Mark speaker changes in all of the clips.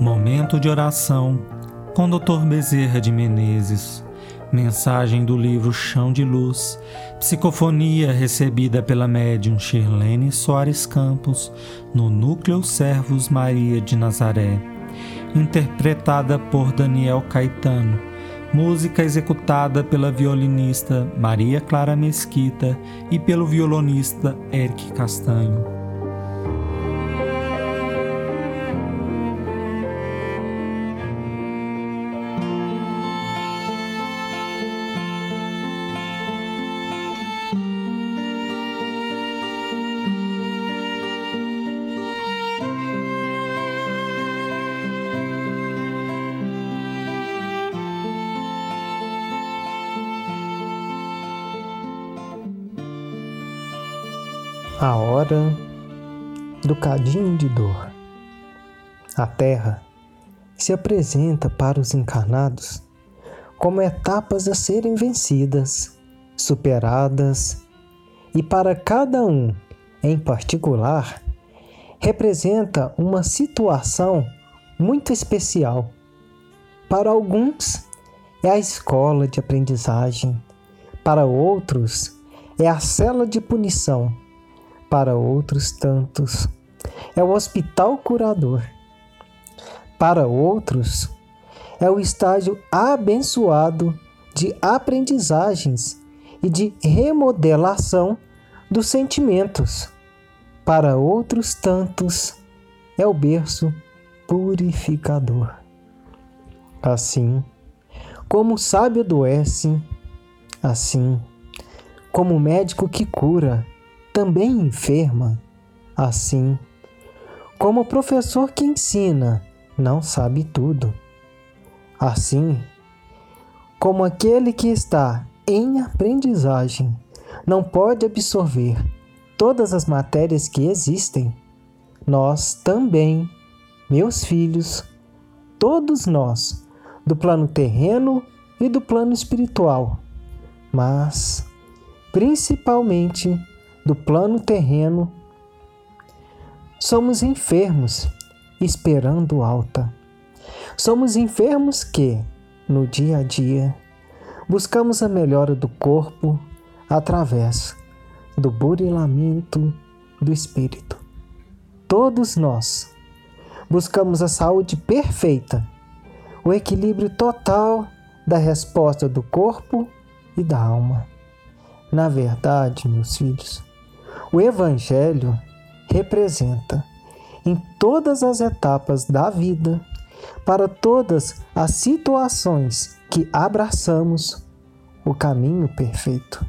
Speaker 1: Momento de oração com Dr. Bezerra de Menezes. Mensagem do livro Chão de Luz. Psicofonia recebida pela médium Shirlene Soares Campos no Núcleo Servos Maria de Nazaré. Interpretada por Daniel Caetano. Música executada pela violinista Maria Clara Mesquita e pelo violonista Eric Castanho.
Speaker 2: A hora do cadinho de dor. A Terra se apresenta para os encarnados como etapas a serem vencidas, superadas, e para cada um em particular, representa uma situação muito especial. Para alguns, é a escola de aprendizagem, para outros, é a cela de punição para outros tantos é o hospital curador. Para outros, é o estágio abençoado de aprendizagens e de remodelação dos sentimentos. Para outros tantos, é o berço purificador. Assim, como o sábio adoece, assim, como o médico que cura, também enferma. Assim, como o professor que ensina não sabe tudo. Assim, como aquele que está em aprendizagem não pode absorver todas as matérias que existem, nós também, meus filhos, todos nós, do plano terreno e do plano espiritual, mas principalmente do plano terreno, somos enfermos esperando alta. Somos enfermos que, no dia a dia, buscamos a melhora do corpo através do burilamento do espírito. Todos nós buscamos a saúde perfeita, o equilíbrio total da resposta do corpo e da alma. Na verdade, meus filhos, o Evangelho representa, em todas as etapas da vida, para todas as situações que abraçamos, o caminho perfeito.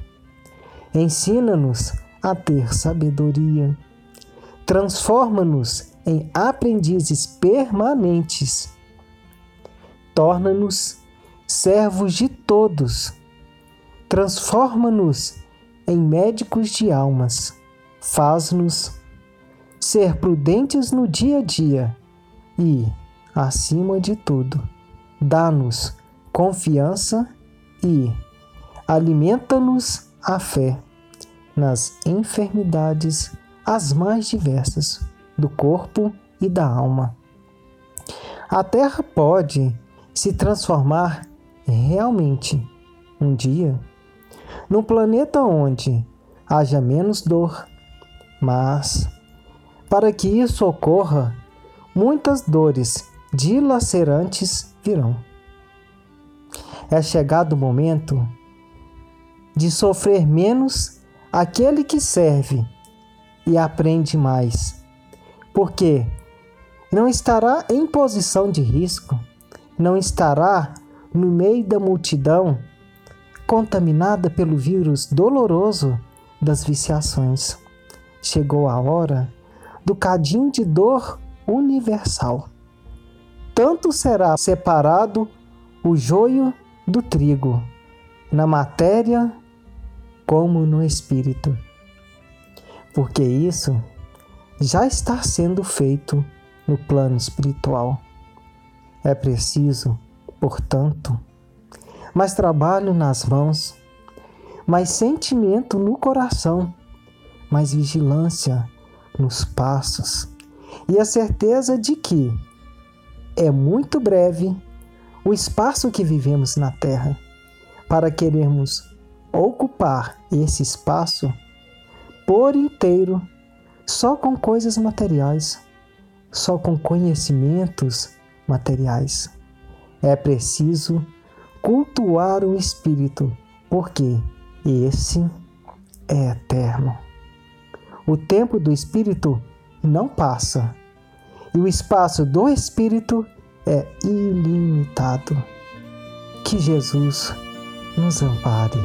Speaker 2: Ensina-nos a ter sabedoria, transforma-nos em aprendizes permanentes, torna-nos servos de todos, transforma-nos em médicos de almas faz-nos ser prudentes no dia a dia e, acima de tudo, dá-nos confiança e alimenta-nos a fé nas enfermidades as mais diversas do corpo e da alma. A Terra pode se transformar realmente um dia num planeta onde haja menos dor, mas, para que isso ocorra, muitas dores dilacerantes virão. É chegado o momento de sofrer menos aquele que serve e aprende mais, porque não estará em posição de risco, não estará no meio da multidão contaminada pelo vírus doloroso das viciações chegou a hora do cadinho de dor universal. Tanto será separado o joio do trigo, na matéria como no espírito. Porque isso já está sendo feito no plano espiritual. É preciso, portanto, mais trabalho nas mãos, mais sentimento no coração mais vigilância nos passos e a certeza de que é muito breve o espaço que vivemos na Terra. Para querermos ocupar esse espaço por inteiro só com coisas materiais, só com conhecimentos materiais. É preciso cultuar o espírito, porque esse é eterno. O tempo do espírito não passa, e o espaço do espírito é ilimitado. Que Jesus nos ampare.